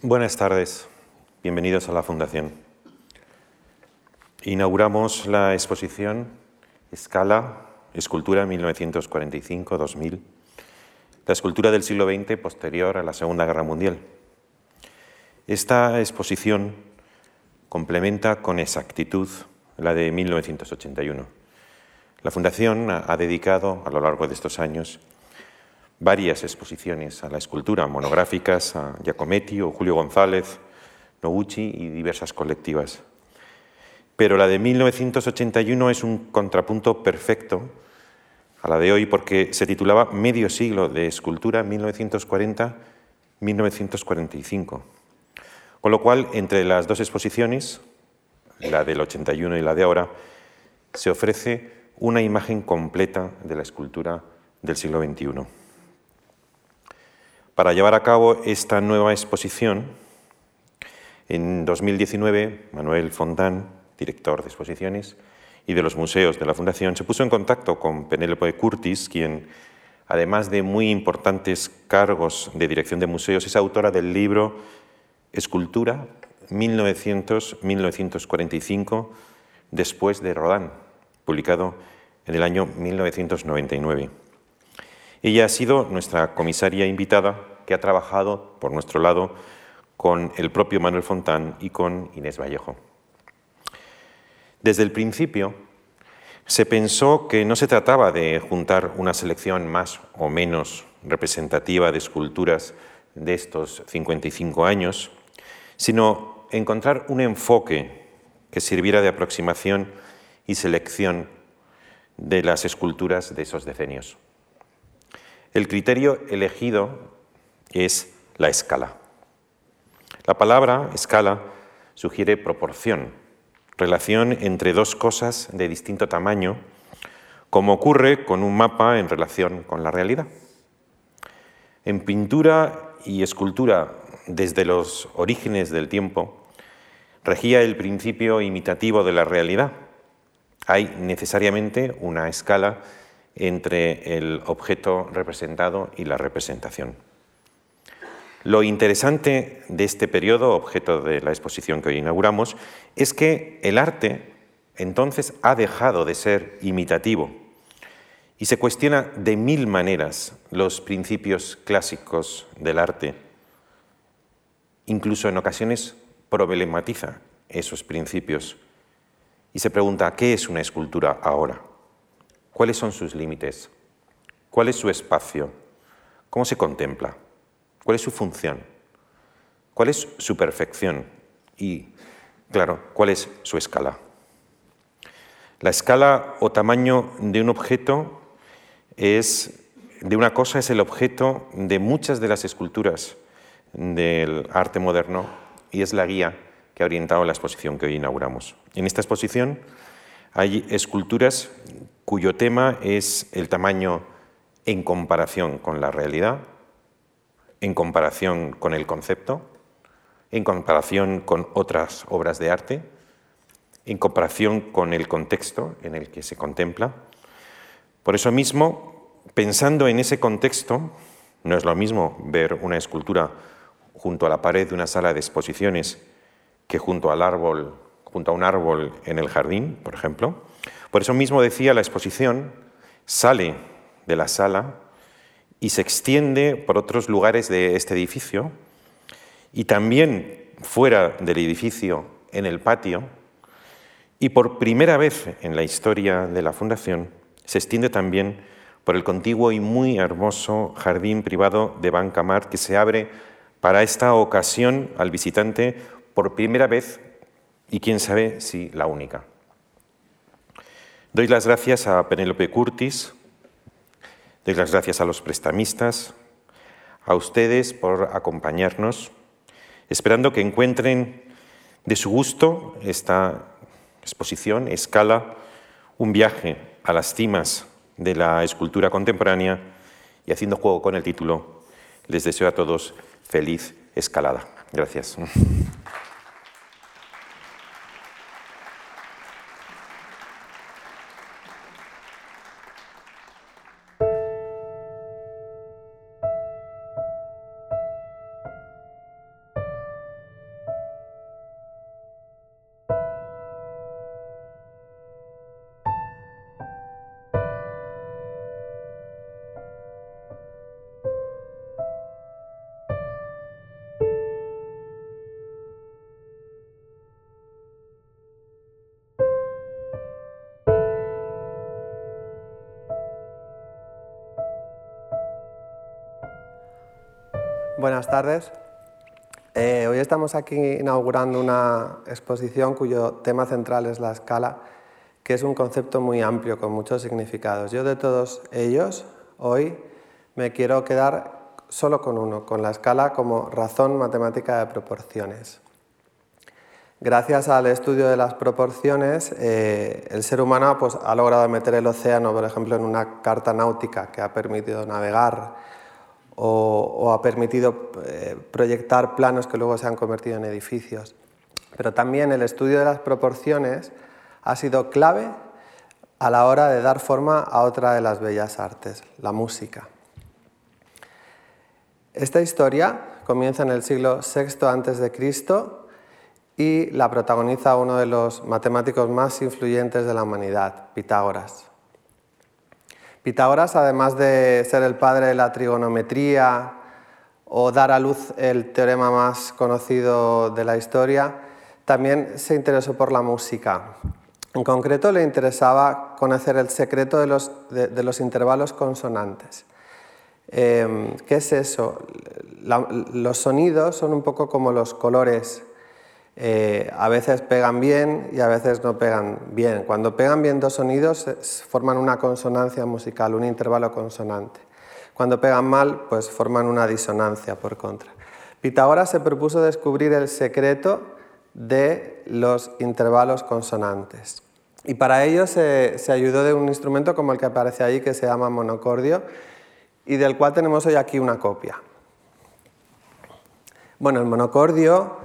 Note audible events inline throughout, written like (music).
Buenas tardes, bienvenidos a la Fundación. Inauguramos la exposición Escala, Escultura 1945-2000, la escultura del siglo XX posterior a la Segunda Guerra Mundial. Esta exposición complementa con exactitud la de 1981. La Fundación ha dedicado a lo largo de estos años varias exposiciones a la escultura, monográficas a Giacometti o Julio González, Noguchi y diversas colectivas. Pero la de 1981 es un contrapunto perfecto a la de hoy porque se titulaba Medio siglo de escultura 1940-1945. Con lo cual, entre las dos exposiciones, la del 81 y la de ahora, se ofrece una imagen completa de la escultura del siglo XXI. Para llevar a cabo esta nueva exposición, en 2019, Manuel Fontán, director de exposiciones y de los museos de la Fundación, se puso en contacto con Penélope Curtis, quien, además de muy importantes cargos de dirección de museos, es autora del libro Escultura 1900-1945, después de Rodin, publicado en el año 1999. Ella ha sido nuestra comisaria invitada que ha trabajado por nuestro lado con el propio Manuel Fontán y con Inés Vallejo. Desde el principio se pensó que no se trataba de juntar una selección más o menos representativa de esculturas de estos 55 años, sino encontrar un enfoque que sirviera de aproximación y selección de las esculturas de esos decenios. El criterio elegido es la escala. La palabra escala sugiere proporción, relación entre dos cosas de distinto tamaño, como ocurre con un mapa en relación con la realidad. En pintura y escultura desde los orígenes del tiempo, regía el principio imitativo de la realidad. Hay necesariamente una escala entre el objeto representado y la representación. Lo interesante de este periodo, objeto de la exposición que hoy inauguramos, es que el arte entonces ha dejado de ser imitativo y se cuestiona de mil maneras los principios clásicos del arte. Incluso en ocasiones problematiza esos principios y se pregunta, ¿qué es una escultura ahora? ¿Cuáles son sus límites? ¿Cuál es su espacio? ¿Cómo se contempla? ¿Cuál es su función? ¿Cuál es su perfección? Y, claro, ¿cuál es su escala? La escala o tamaño de un objeto es, de una cosa es el objeto de muchas de las esculturas del arte moderno y es la guía que ha orientado la exposición que hoy inauguramos. En esta exposición hay esculturas cuyo tema es el tamaño en comparación con la realidad, en comparación con el concepto, en comparación con otras obras de arte, en comparación con el contexto en el que se contempla. Por eso mismo, pensando en ese contexto, no es lo mismo ver una escultura junto a la pared de una sala de exposiciones que junto al árbol, junto a un árbol en el jardín, por ejemplo. Por eso mismo decía la exposición sale de la sala y se extiende por otros lugares de este edificio y también fuera del edificio en el patio y por primera vez en la historia de la fundación se extiende también por el contiguo y muy hermoso jardín privado de Bancamar que se abre para esta ocasión al visitante por primera vez y quién sabe si la única. Doy las gracias a Penélope Curtis, doy las gracias a los prestamistas, a ustedes por acompañarnos, esperando que encuentren de su gusto esta exposición, escala, un viaje a las cimas de la escultura contemporánea y haciendo juego con el título, les deseo a todos feliz escalada. Gracias. Buenas tardes. Eh, hoy estamos aquí inaugurando una exposición cuyo tema central es la escala, que es un concepto muy amplio con muchos significados. Yo de todos ellos hoy me quiero quedar solo con uno, con la escala como razón matemática de proporciones. Gracias al estudio de las proporciones, eh, el ser humano pues, ha logrado meter el océano, por ejemplo, en una carta náutica que ha permitido navegar o, ha permitido eh, proyectar planos que luego se han convertido en edificios. Pero también el estudio de las proporciones ha sido clave a la hora de dar forma a otra de las bellas artes, la música. Esta historia comienza en el siglo VI a.C. y la protagoniza uno de los matemáticos más influyentes de la humanidad, Pitágoras. Pitágoras, además de ser el padre de la trigonometría o dar a luz el teorema más conocido de la historia, también se interesó por la música. En concreto le interesaba conocer el secreto de los, intervalos consonantes. Em, ¿Qué es eso? los sonidos son un poco como los colores eh, a veces pegan bien y a veces no pegan bien. Cuando pegan bien dos sonidos forman una consonancia musical, un intervalo consonante. Cuando pegan mal, pues forman una disonancia por contra. Pitágoras se propuso descubrir el secreto de los intervalos consonantes. Y para ello se, se, ayudó de un instrumento como el que aparece ahí, que se llama monocordio, y del cual tenemos hoy aquí una copia. Bueno, el monocordio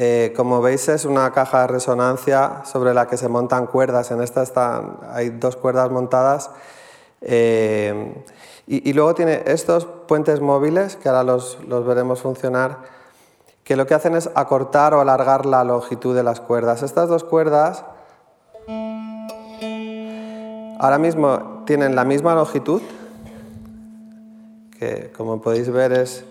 eh, como veis es una caja de resonancia sobre la que se montan cuerdas. En esta están, hay dos cuerdas montadas. Eh, y, luego tiene estos puentes móviles, que ahora los, los, veremos funcionar, que lo que hacen es acortar o alargar la longitud de las cuerdas. Estas dos cuerdas ahora mismo tienen la misma longitud, que como podéis ver es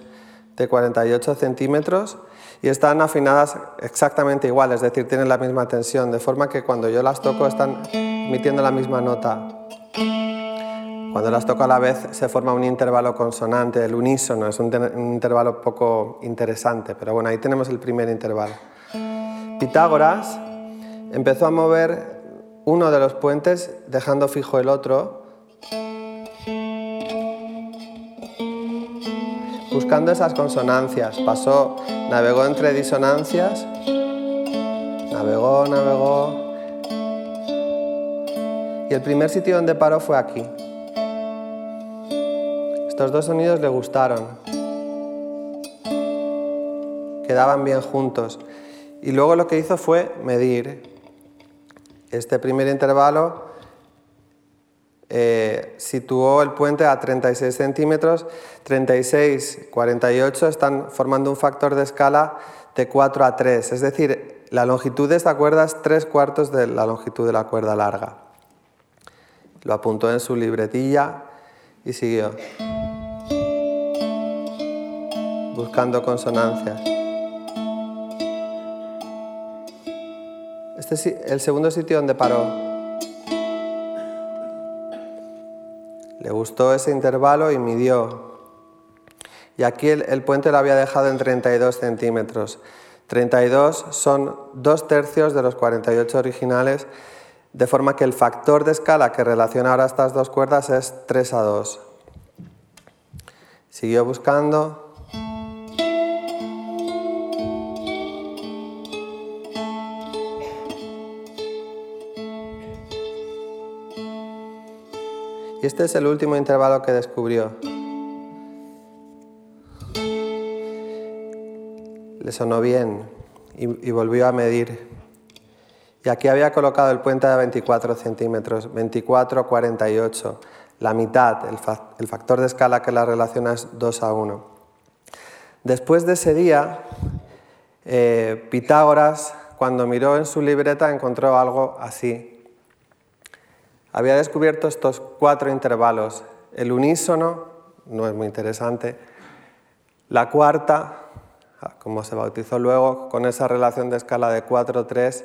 de 48 centímetros, y están afinadas exactamente igual, es decir, tienen la misma tensión, de forma que cuando yo las toco están emitiendo la misma nota. Cuando las toco a la vez se forma un intervalo consonante, el unísono, es un, intervalo poco interesante, pero bueno, ahí tenemos el primer intervalo. Pitágoras empezó a mover uno de los puentes dejando fijo el otro buscando esas consonancias. Pasó, navegó entre disonancias, navegó, navegó. Y el primer sitio donde paró fue aquí. Estos dos sonidos le gustaron. Quedaban bien juntos. Y luego lo que hizo fue medir este primer intervalo eh, situó el puente a 36 centímetros, 36, 48 están formando un factor de escala de 4 a 3, es decir, la longitud de esta cuerda es 3 cuartos de la longitud de la cuerda larga. Lo apuntó en su libretilla y siguió, buscando consonancias. Este es el segundo sitio donde paró. Le gustó ese intervalo y midió. Y aquí el, puente lo había dejado en 32 centímetros. 32 son dos tercios de los 48 originales, de forma que el factor de escala que relaciona ahora estas dos cuerdas es 3 a 2. Siguió buscando, este es el último intervalo que descubrió. Le sonó bien y, volvió a medir. Y aquí había colocado el puente de 24 centímetros, 24, 48, la mitad, el, factor de escala que la relaciona es 2 a 1. Después de ese día, eh, Pitágoras, cuando miró en su libreta, encontró algo así había descubierto estos cuatro intervalos. El unísono, no es muy interesante. La cuarta, como se bautizó luego, con esa relación de escala de 4-3.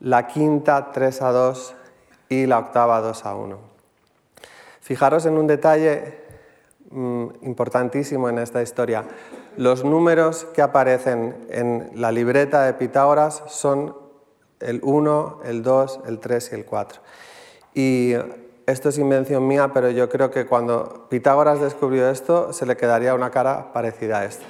La quinta, 3 a 2. Y la octava, 2 a 1. Fijaros en un detalle mm, importantísimo en esta historia. Los números que aparecen en la libreta de Pitágoras son el 1, el 2, el 3 y el 4. Y esto es invención mía, pero yo creo que cuando Pitágoras descubrió esto, se le quedaría una cara parecida a esta.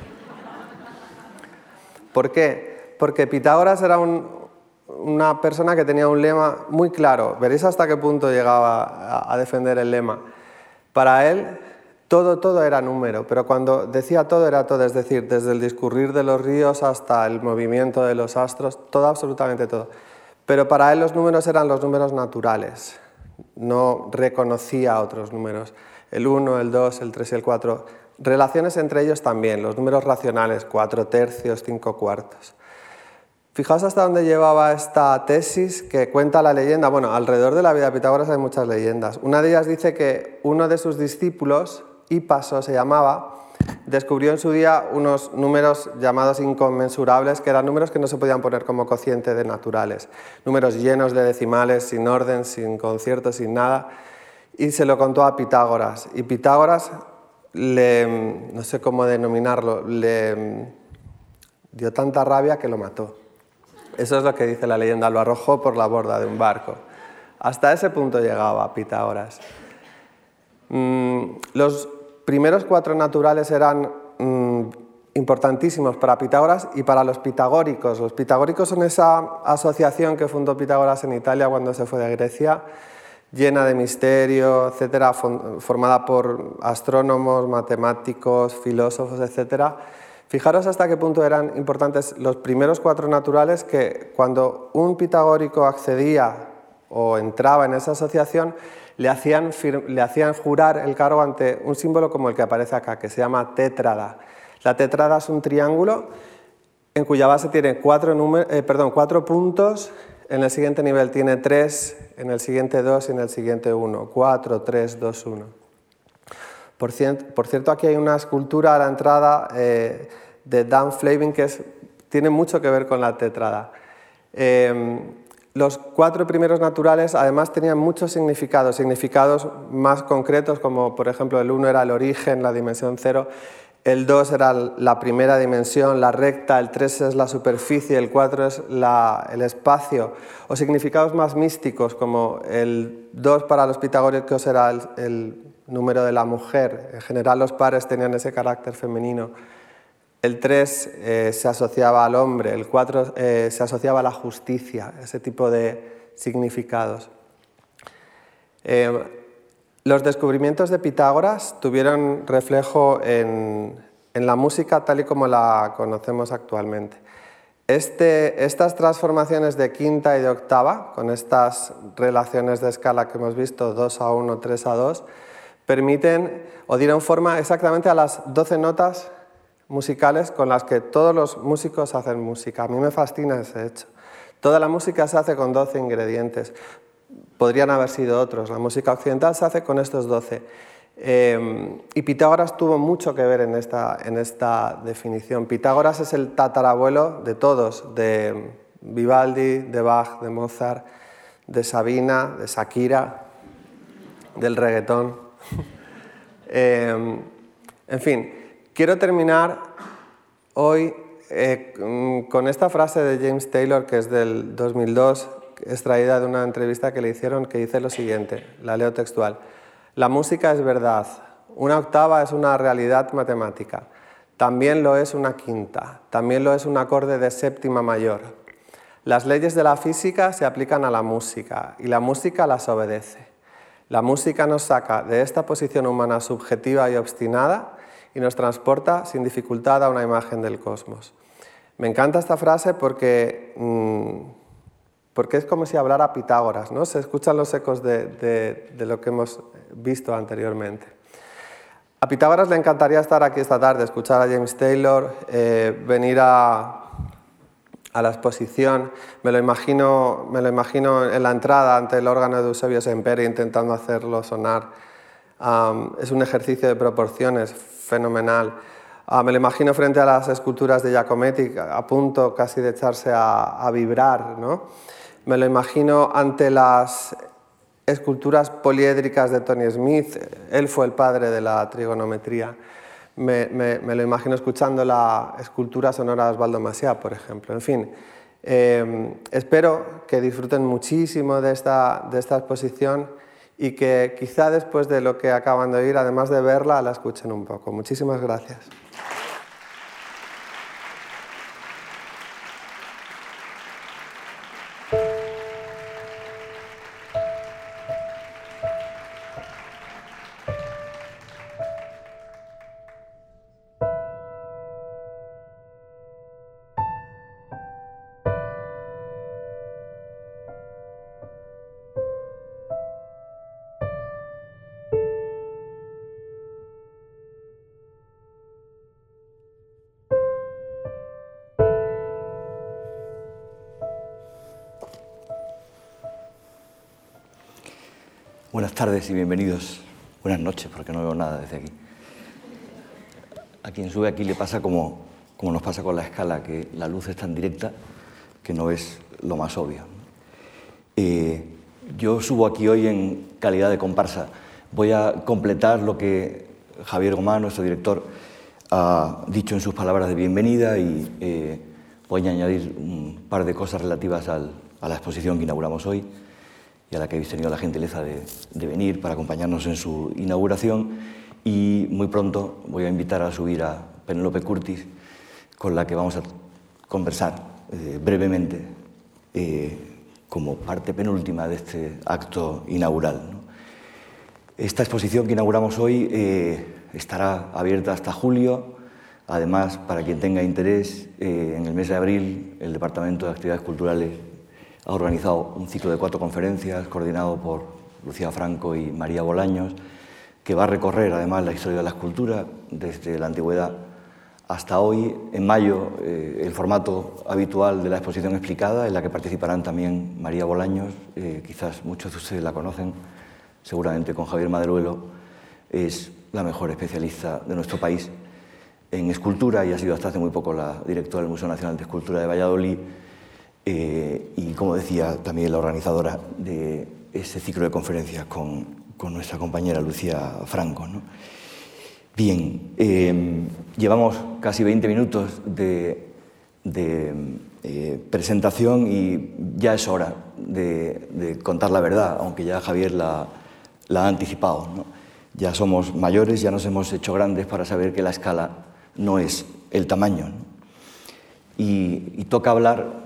¿Por qué? Porque Pitágoras era una persona que tenía un lema muy claro. Veréis hasta qué punto llegaba a defender el lema. Para él, todo, todo era número, pero cuando decía todo era todo, es decir, desde el discurrir de los ríos hasta el movimiento de los astros, todo, absolutamente todo. Pero para él los números eran los números naturales, no reconocía otros números, el 1, el 2, el 3 y el 4. Relaciones entre ellos también, los números racionales, 4 tercios, 5 cuartos. Fijaos hasta dónde llevaba esta tesis que cuenta la leyenda. Bueno, alrededor de la vida de Pitágoras hay muchas leyendas. Una de ellas dice que uno de sus discípulos, Hipaso se llamaba, descubrió en su día unos números llamados inconmensurables, que eran números que no se podían poner como cociente de naturales, números llenos de decimales, sin orden, sin concierto, sin nada, y se lo contó a Pitágoras. Y Pitágoras, le, no sé cómo denominarlo, le dio tanta rabia que lo mató. Eso es lo que dice la leyenda, lo arrojó por la borda de un barco. Hasta ese punto llegaba Pitágoras. Mm, los primeros cuatro naturales eran mm, importantísimos para Pitágoras y para los pitagóricos. Los pitagóricos son esa asociación que fundó Pitágoras en Italia cuando se fue de Grecia, llena de misterio, etcétera, formada por astrónomos, matemáticos, filósofos, etcétera. Fijaros hasta qué punto eran importantes los primeros cuatro naturales que cuando un pitagórico accedía o entraba en esa asociación, le hacían, jurar el cargo ante un símbolo como el que aparece acá, que se llama tétrada. La tétrada es un triángulo en cuya base tiene cuatro, eh, cuatro puntos, en el siguiente nivel tiene tres, en el siguiente dos y en el siguiente uno. Cuatro, tres, dos, uno. Por, cierto, aquí hay una escultura a la entrada eh, de Dan Flavin que tiene mucho que ver con la tetrada. Em, los cuatro primeros naturales además tenían muchos significados, significados más concretos como por ejemplo el uno era el origen, la dimensión cero, el 2 era la primera dimensión, la recta, el 3 es la superficie, el 4 es el espacio, o significados más místicos como el 2 para los pitagóricos era el, número de la mujer, en general los pares tenían ese carácter femenino, el 3 eh, se asociaba al hombre, el 4 eh, se asociaba a la justicia, ese tipo de significados. Eh, los descubrimientos de Pitágoras tuvieron reflejo en, la música tal y como la conocemos actualmente. Este, estas transformaciones de quinta y de octava, con estas relaciones de escala que hemos visto, 2 a 1, 3 a 2, permiten o dieron forma exactamente a las 12 notas musicales con las que todos los músicos hacen música. A mí me fascina ese hecho. Toda la música se hace con 12 ingredientes podrían haber sido otros. La música occidental se hace con estos doce. Eh, y Pitágoras tuvo mucho que ver en esta, en esta definición. Pitágoras es el tatarabuelo de todos, de Vivaldi, de Bach, de Mozart, de Sabina, de Shakira, del reggaetón. (laughs) Eh, en fin, quiero terminar hoy eh, con esta frase de James Taylor, que es del 2002, extraída de una entrevista que le hicieron que dice lo siguiente, la leo textual. La música es verdad, una octava es una realidad matemática, también lo es una quinta, también lo es un acorde de séptima mayor. Las leyes de la física se aplican a la música y la música las obedece. La música nos saca de esta posición humana subjetiva y obstinada y nos transporta sin dificultad a una imagen del cosmos. Me encanta esta frase porque mm, porque es como si hablara Pitágoras, ¿no? Se escuchan los ecos de, lo que hemos visto anteriormente. A Pitágoras le encantaría estar aquí esta tarde, escuchar a James Taylor, eh, venir a, la exposición. Me lo, imagino, me lo imagino en la entrada ante el órgano de Eusebio Semperi intentando hacerlo sonar. es un ejercicio de proporciones fenomenal. Ah, me lo imagino frente a las esculturas de Giacometti, a punto casi de echarse a, vibrar. ¿no? Me lo imagino ante las esculturas poliédricas de Tony Smith. Él fue el padre de la trigonometría. Me, lo imagino escuchando la escultura sonora de Osvaldo Masia, por ejemplo. En fin, eh, espero que disfruten muchísimo de esta, de esta exposición y que quizá después de lo que acaban de oír, además de verla, la escuchen un poco. Muchísimas gracias. Buenas tardes y bienvenidos. Buenas noches, porque no veo nada desde aquí. A quien sube aquí le pasa como, como nos pasa con la escala, que la luz es tan directa que no es lo más obvio. Eh, yo subo aquí hoy en calidad de comparsa. Voy a completar lo que Javier Gomán, nuestro director, ha dicho en sus palabras de bienvenida y eh, voy a añadir un par de cosas relativas a la exposición que inauguramos hoy y a la que habéis tenido la gentileza de, venir para acompañarnos en su inauguración. Y muy pronto voy a invitar a subir a Penélope Curtis, con la que vamos a conversar eh, brevemente eh, como parte penúltima de este acto inaugural. Esta exposición que inauguramos hoy eh, estará abierta hasta julio. Además, para quien tenga interés, en el mes de abril el Departamento de Actividades Culturales ha organizado un ciclo de cuatro conferencias coordinado por Lucía Franco y María Bolaños, que va a recorrer además la historia de la escultura desde la antigüedad hasta hoy. En mayo, eh, el formato habitual de la exposición explicada, en la que participarán también María Bolaños, eh, quizás muchos de ustedes la conocen, seguramente con Javier Maderuelo, es la mejor especialista de nuestro país en escultura y ha sido hasta hace muy poco la directora del Museo Nacional de Escultura de Valladolid eh, y, como decía, también la organizadora de ese ciclo de conferencias con, nuestra compañera Lucía Franco. Bien, eh, llevamos casi 20 minutos de, eh, presentación y ya es hora de, contar la verdad, aunque ya Javier la, ha anticipado. Ya somos mayores, ya nos hemos hecho grandes para saber que la escala no es el tamaño. y, toca hablar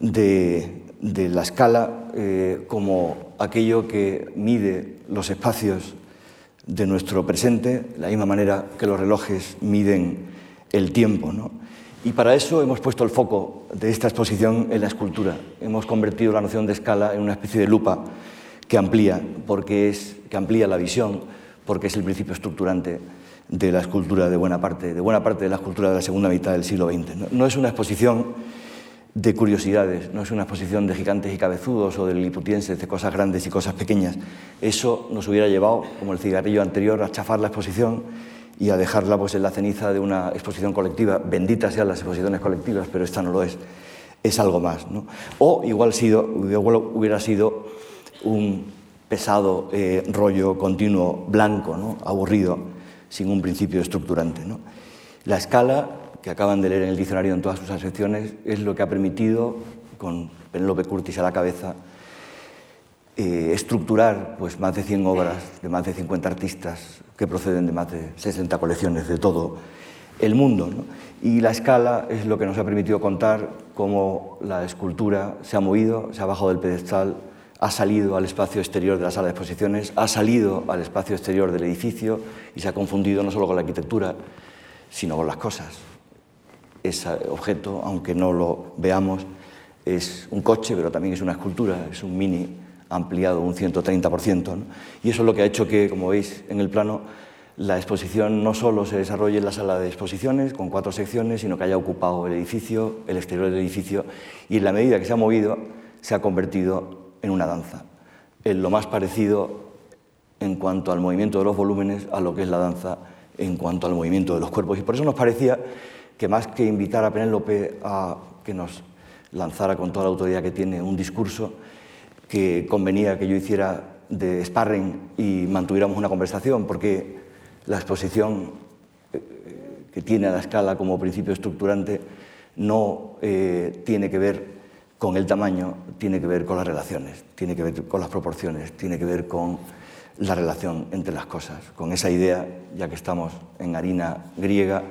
de, la escala eh, como aquello que mide los espacios de nuestro presente, de la misma manera que los relojes miden el tiempo. ¿no? Y para eso hemos puesto el foco de esta exposición en la escultura. Hemos convertido la noción de escala en una especie de lupa que amplía, porque es, que amplía la visión, porque es el principio estructurante de la escultura de buena parte, de buena parte de la escultura de la segunda mitad del siglo XX. No es una exposición de curiosidades, no es una exposición de gigantes y cabezudos o de liliputienses, de cosas grandes y cosas pequeñas. Eso nos hubiera llevado, como el cigarrillo anterior, a chafar la exposición y a dejarla pues, en la ceniza de una exposición colectiva. Benditas sean las exposiciones colectivas, pero esta no lo es. Es algo más. ¿no? O igual, sido, igual hubiera sido un pesado eh, rollo continuo blanco, aburrido, sin un principio estructurante. ¿no? La escala que acaban de leer en el diccionario en todas sus acepciones, es lo que ha permitido, con Penélope Curtis a la cabeza, eh, estructurar pues, más de 100 obras de más de 50 artistas que proceden de más de 60 colecciones de todo el mundo. ¿no? Y la escala es lo que nos ha permitido contar cómo la escultura se ha movido, se ha bajado del pedestal, ha salido al espacio exterior de la sala de exposiciones, ha salido al espacio exterior del edificio y se ha confundido no solo con la arquitectura, sino con las cosas ese objeto, aunque no lo veamos, es un coche, pero también es una escultura, es un mini ampliado un 130%. ¿no? Y eso es lo que ha hecho que, como veis en el plano, la exposición no solo se desarrolle en la sala de exposiciones, con cuatro secciones, sino que haya ocupado el edificio, el exterior del edificio, y en la medida que se ha movido, se ha convertido en una danza, en lo más parecido en cuanto al movimiento de los volúmenes a lo que es la danza en cuanto al movimiento de los cuerpos. Y por eso nos parecía que más que invitar a Penélope a que nos lanzara con toda la autoridad que tiene un discurso, que convenía que yo hiciera de sparring y mantuviéramos una conversación, porque la exposición que tiene a la escala como principio estructurante no eh, tiene que ver con el tamaño, tiene que ver con las relaciones, tiene que ver con las proporciones, tiene que ver con la relación entre las cosas, con esa idea, ya que estamos en harina griega,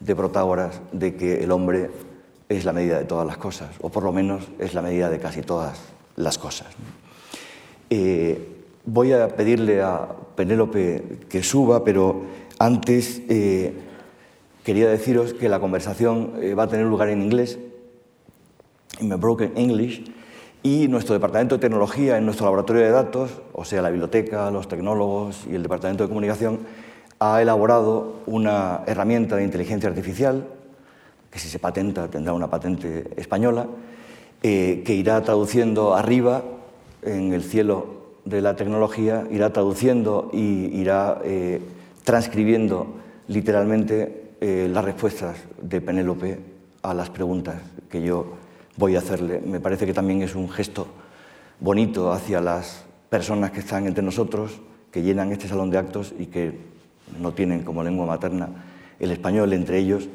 de Protágoras de que el hombre es la medida de todas las cosas, o por lo menos es la medida de casi todas las cosas. Eh, voy a pedirle a Penélope que suba, pero antes eh, quería deciros que la conversación eh, va a tener lugar en inglés, en broken English, y nuestro departamento de tecnología, en nuestro laboratorio de datos, o sea, la biblioteca, los tecnólogos y el departamento de comunicación, ha elaborado una herramienta de inteligencia artificial, que si se patenta tendrá una patente española, eh, que irá traduciendo arriba, en el cielo de la tecnología, irá traduciendo y irá eh, transcribiendo literalmente eh, las respuestas de Penélope a las preguntas que yo voy a hacerle. Me parece que también es un gesto bonito hacia las personas que están entre nosotros, que llenan este salón de actos y que no tienen como lengua materna el español, entre ellos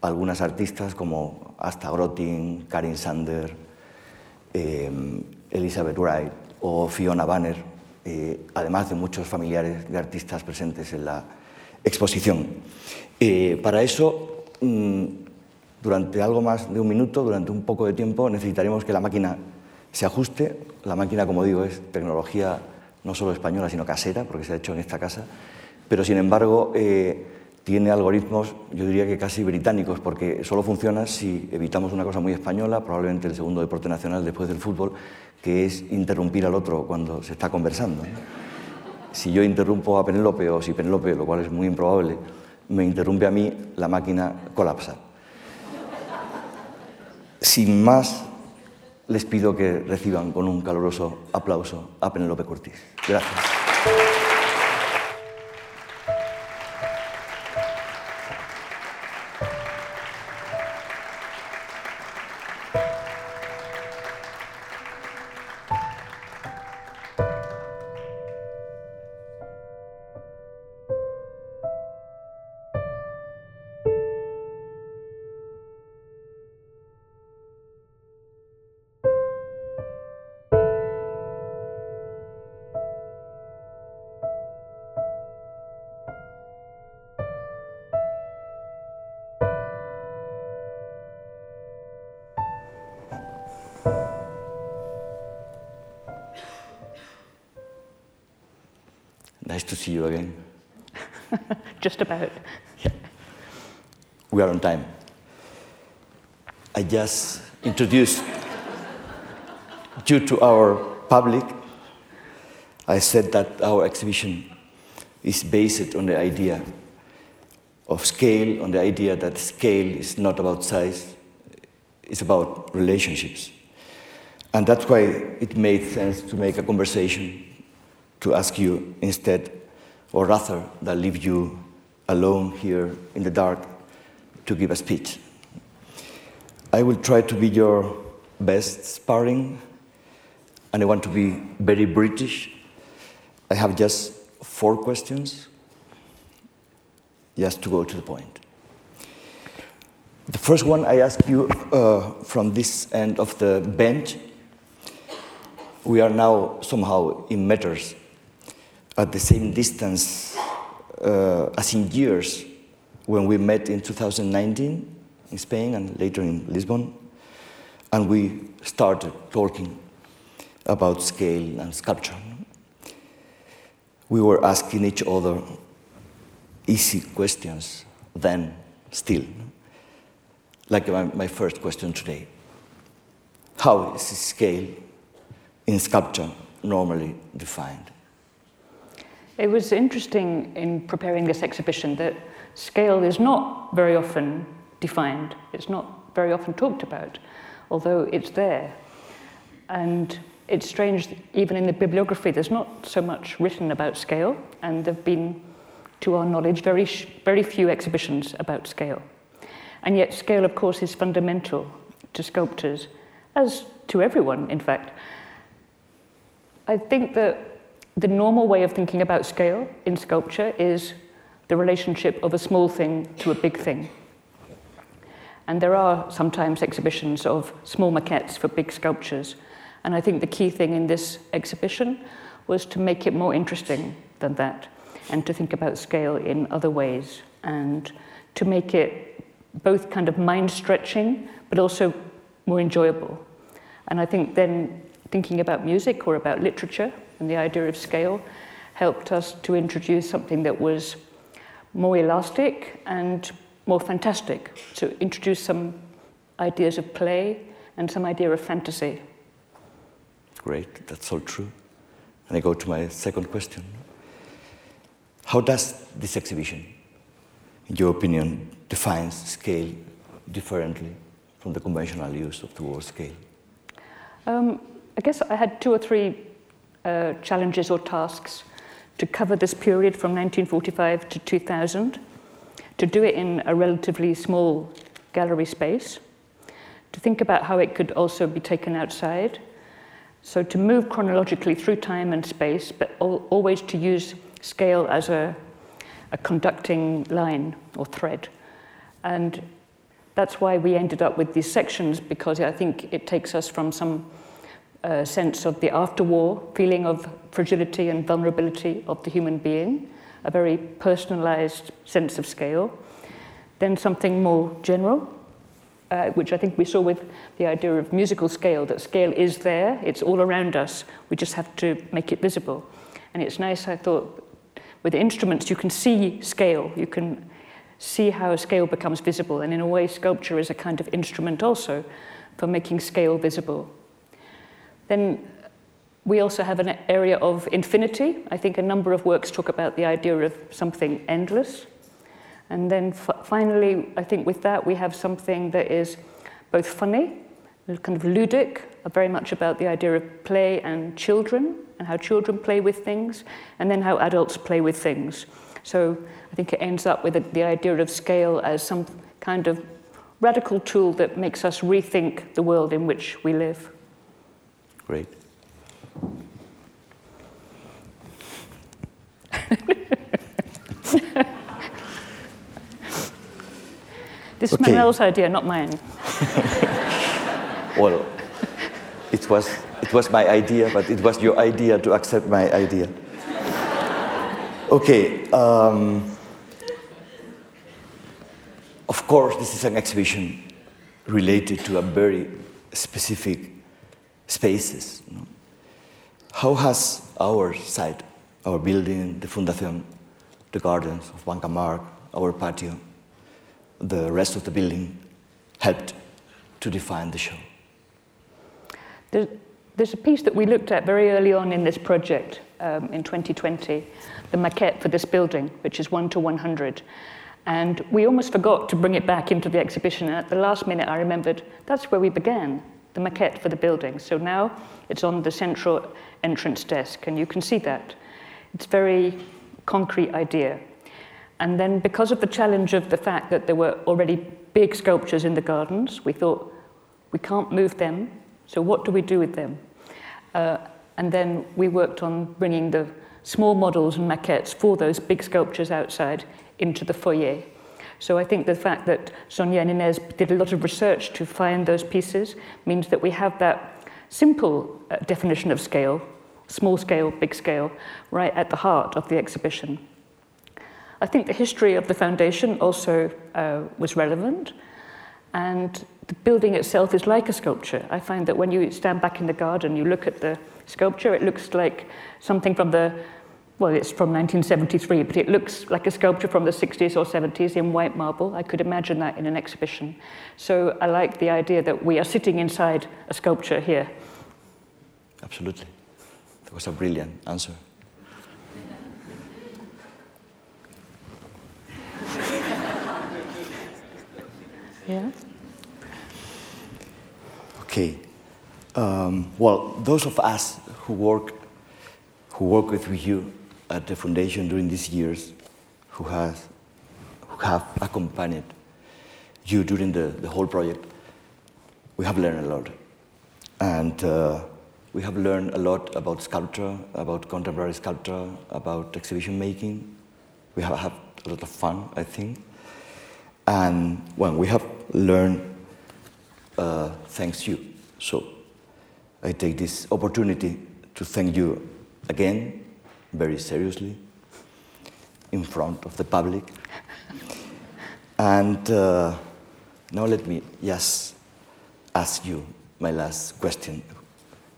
algunas artistas como Asta Grottin, Karin Sander, eh, Elizabeth Wright o Fiona Banner, eh, además de muchos familiares de artistas presentes en la exposición. Eh, para eso, mm, durante algo más de un minuto, durante un poco de tiempo, necesitaremos que la máquina se ajuste. La máquina, como digo, es tecnología no solo española, sino casera, porque se ha hecho en esta casa, pero sin embargo tiene algoritmos, yo diría que casi británicos, porque solo funciona si evitamos una cosa muy española, probablemente el segundo deporte nacional después del fútbol, que es interrumpir al otro cuando se está conversando. Si yo interrumpo a Penélope o si Penélope, lo cual es muy improbable, me interrumpe a mí, la máquina colapsa. Sin más, les pido que reciban con un caluroso aplauso a Penélope Curtis. Gracias. Nice to see you again. (laughs) Just about. Yeah. We are on time. I just introduced you to our public. I said that our exhibition is based on the idea of scale, on the idea that scale is not about size, it's about relationships. And that's why it made sense to make a conversation to ask you instead, or rather, that leave you alone here in the dark to give a speech. I will try to be your best sparring, and I want to be very British. I have just four questions, just to go to the point. The first one I ask you uh, from this end of the bench. We are now somehow in meters at the same distance uh, as in years when we met in 2019 in Spain and later in Lisbon, and we started talking about scale and sculpture. We were asking each other easy questions then, still. Like my, my first question today How is scale in sculpture normally defined? It was interesting in preparing this exhibition that scale is not very often defined. It's not very often talked about, although it's there. And it's strange, even in the bibliography, there's not so much written about scale, and there have been, to our knowledge, very, very few exhibitions about scale. And yet, scale, of course, is fundamental to sculptors, as to everyone, in fact. I think that the normal way of thinking about scale in sculpture is the relationship of a small thing to a big thing. And there are sometimes exhibitions of small maquettes for big sculptures. And I think the key thing in this exhibition was to make it more interesting than that and to think about scale in other ways and to make it both kind of mind stretching but also more enjoyable. And I think then thinking about music or about literature and the idea of scale helped us to introduce something that was more elastic and more fantastic, to introduce some ideas of play and some idea of fantasy. Great, that's all true. And I go to my second question. How does this exhibition, in your opinion, defines scale differently from the conventional use of the word scale? Um, I guess I had two or three uh, challenges or tasks to cover this period from 1945 to 2000, to do it in a relatively small gallery space, to think about how it could also be taken outside. So to move chronologically through time and space, but al- always to use scale as a, a conducting line or thread. And that's why we ended up with these sections because I think it takes us from some uh, sense of the after-war feeling of fragility and vulnerability of the human being, a very personalized sense of scale, then something more general, uh, which I think we saw with the idea of musical scale, that scale is there, it's all around us, we just have to make it visible. And it's nice, I thought, with instruments you can see scale, you can see how scale becomes visible, and in a way sculpture is a kind of instrument also for making scale visible. Then we also have an area of infinity. I think a number of works talk about the idea of something endless. And then finally, I think with that, we have something that is both funny, kind of ludic, uh, very much about the idea of play and children, and how children play with things, and then how adults play with things. So I think it ends up with the, the idea of scale as some kind of radical tool that makes us rethink the world in which we live. Great. this Okay. is Manuel's idea, not mine. Well, it was, it was my idea, but it was your idea to accept my idea. Okay. Um, of course, this is an exhibition related to a very specific spaces. How has our site, our building, the Fundación, the gardens of Banca Mark, our patio, the rest of the building helped to define the show? There's, there's a piece that we looked at very early on in this project um, in 2020, the maquette for this building, which is 1 to 100. And we almost forgot to bring it back into the exhibition. And at the last minute, I remembered that's where we began, the maquette for the building. So now it's on the central entrance desk, and you can see that. It's very concrete idea. And then, because of the challenge of the fact that there were already big sculptures in the gardens, we thought we can't move them, so what do we do with them? Uh, and then we worked on bringing the small models and maquettes for those big sculptures outside into the foyer. So I think the fact that Sonia and Inez did a lot of research to find those pieces means that we have that simple uh, definition of scale, small scale, big scale, right at the heart of the exhibition. I think the history of the foundation also uh, was relevant, and the building itself is like a sculpture. I find that when you stand back in the garden, you look at the sculpture, it looks like something from the, well, it's from 1973, but it looks like a sculpture from the 60s or 70s in white marble. I could imagine that in an exhibition. So I like the idea that we are sitting inside a sculpture here. Absolutely. That was a brilliant answer. (laughs) Yeah. Okay. Um, well, those of us who work, who work with you at the foundation during these years, who has, who have accompanied you during the, the whole project, we have learned a lot, and uh, we have learned a lot about sculpture, about contemporary sculpture, about exhibition making. We have had a lot of fun, I think, and well, we have learned uh, thanks you. So I take this opportunity to thank you again, very seriously, in front of the public. And uh, now let me just ask you my last question.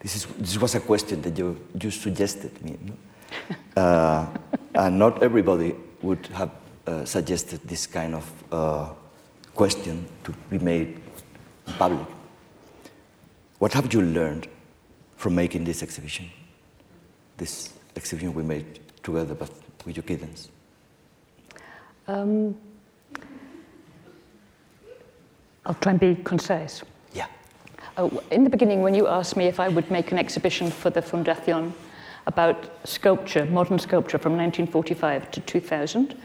This, is, this was a question that you, you suggested me. No? (laughs) Uh, and not everybody would have uh, suggested this kind of uh, question to be made public. What have you learned from making this exhibition? This exhibition we made together but with your kittens. Um, I'll try and be concise. Yeah. Oh, in the beginning, when you asked me if I would make an exhibition for the Fundación about sculpture, modern sculpture from 1945 to 2000,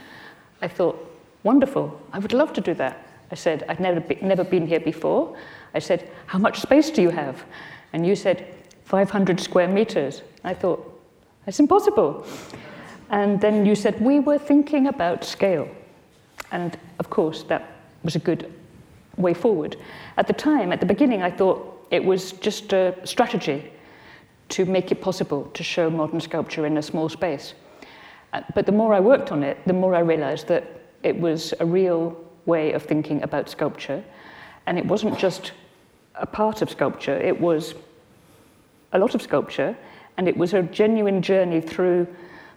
I thought, wonderful, I would love to do that. I said, I'd never, be, never been here before. I said, how much space do you have? And you said, 500 square meters. I thought, that's impossible. And then you said, we were thinking about scale. And of course, that was a good way forward. At the time, at the beginning, I thought it was just a strategy to make it possible to show modern sculpture in a small space. Uh, But the more I worked on it, the more I realized that it was a real way of thinking about sculpture. And it wasn't just a part of sculpture, it was a lot of sculpture, and it was a genuine journey through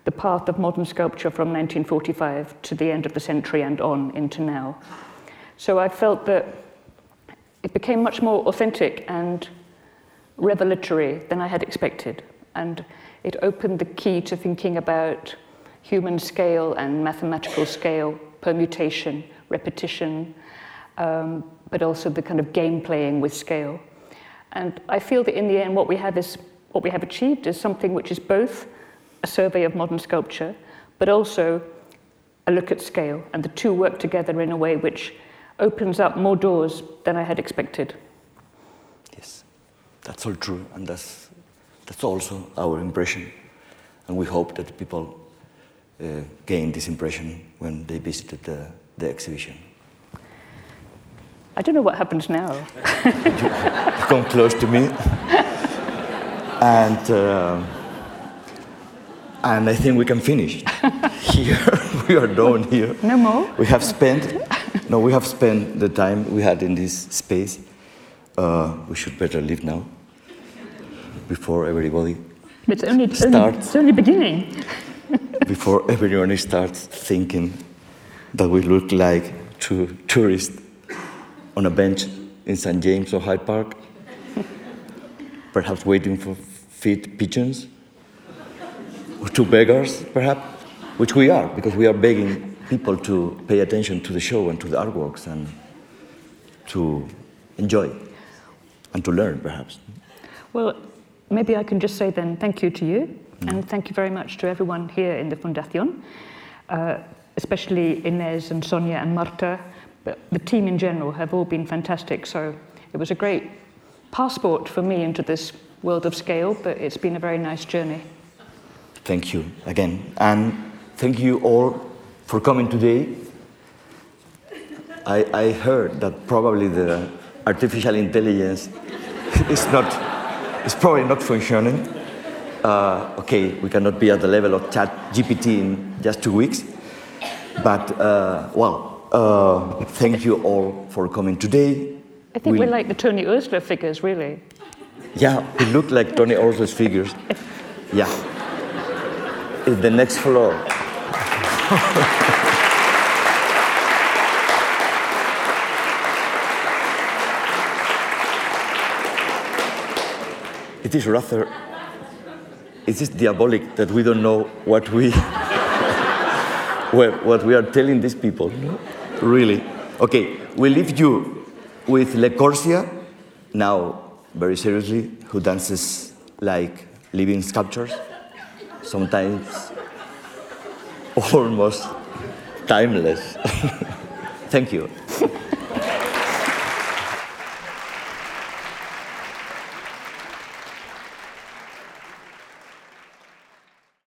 the path of modern sculpture from 1945 to the end of the century and on into now. So I felt that it became much more authentic and revelatory than I had expected. And it opened the key to thinking about human scale and mathematical scale, permutation, repetition, um, but also the kind of game playing with scale. And I feel that in the end, what we have is what we have achieved is something which is both a survey of modern sculpture, but also a look at scale. And the two work together in a way which opens up more doors than I had expected. Yes, that's all true, and that's, that's also our impression. And we hope that people uh, gain this impression when they visited the, the exhibition. I don't know what happens now. (laughs) Come close to me. (laughs) and, uh, and I think we can finish (laughs) here. (laughs) we are done here. No more? We have spent, no, we have spent the time we had in this space. Uh, we should better leave now before everybody, It's only, it's only, it's only beginning. (laughs) before everyone starts thinking that we look like two tourists on a bench in St. James or Hyde Park, perhaps waiting for feed pigeons, or two beggars, perhaps, which we are, because we are begging people to pay attention to the show and to the artworks and to enjoy and to learn, perhaps. Well, maybe I can just say then thank you to you, and thank you very much to everyone here in the Fundación, uh, especially Inez and Sonia and Marta. But the team in general have all been fantastic, so it was a great passport for me into this world of scale, but it's been a very nice journey. Thank you again. And thank you all for coming today. I, I heard that probably the artificial intelligence (laughs) is not, is probably not functioning. Uh, okay, we cannot be at the level of chat GPT in just two weeks. But, uh, well, uh, thank you all for coming today. I think We'll- we're like the Tony Ursula figures, really. Yeah, it looked like Tony Orso's figures. Yeah. It's the next floor. (laughs) it is rather, it is diabolic that we don't know what we, (laughs) what we are telling these people. Really. Okay, we leave you with Le Corsia, now very seriously, who dances like living sculptures, sometimes (laughs) almost timeless. (laughs) Thank you.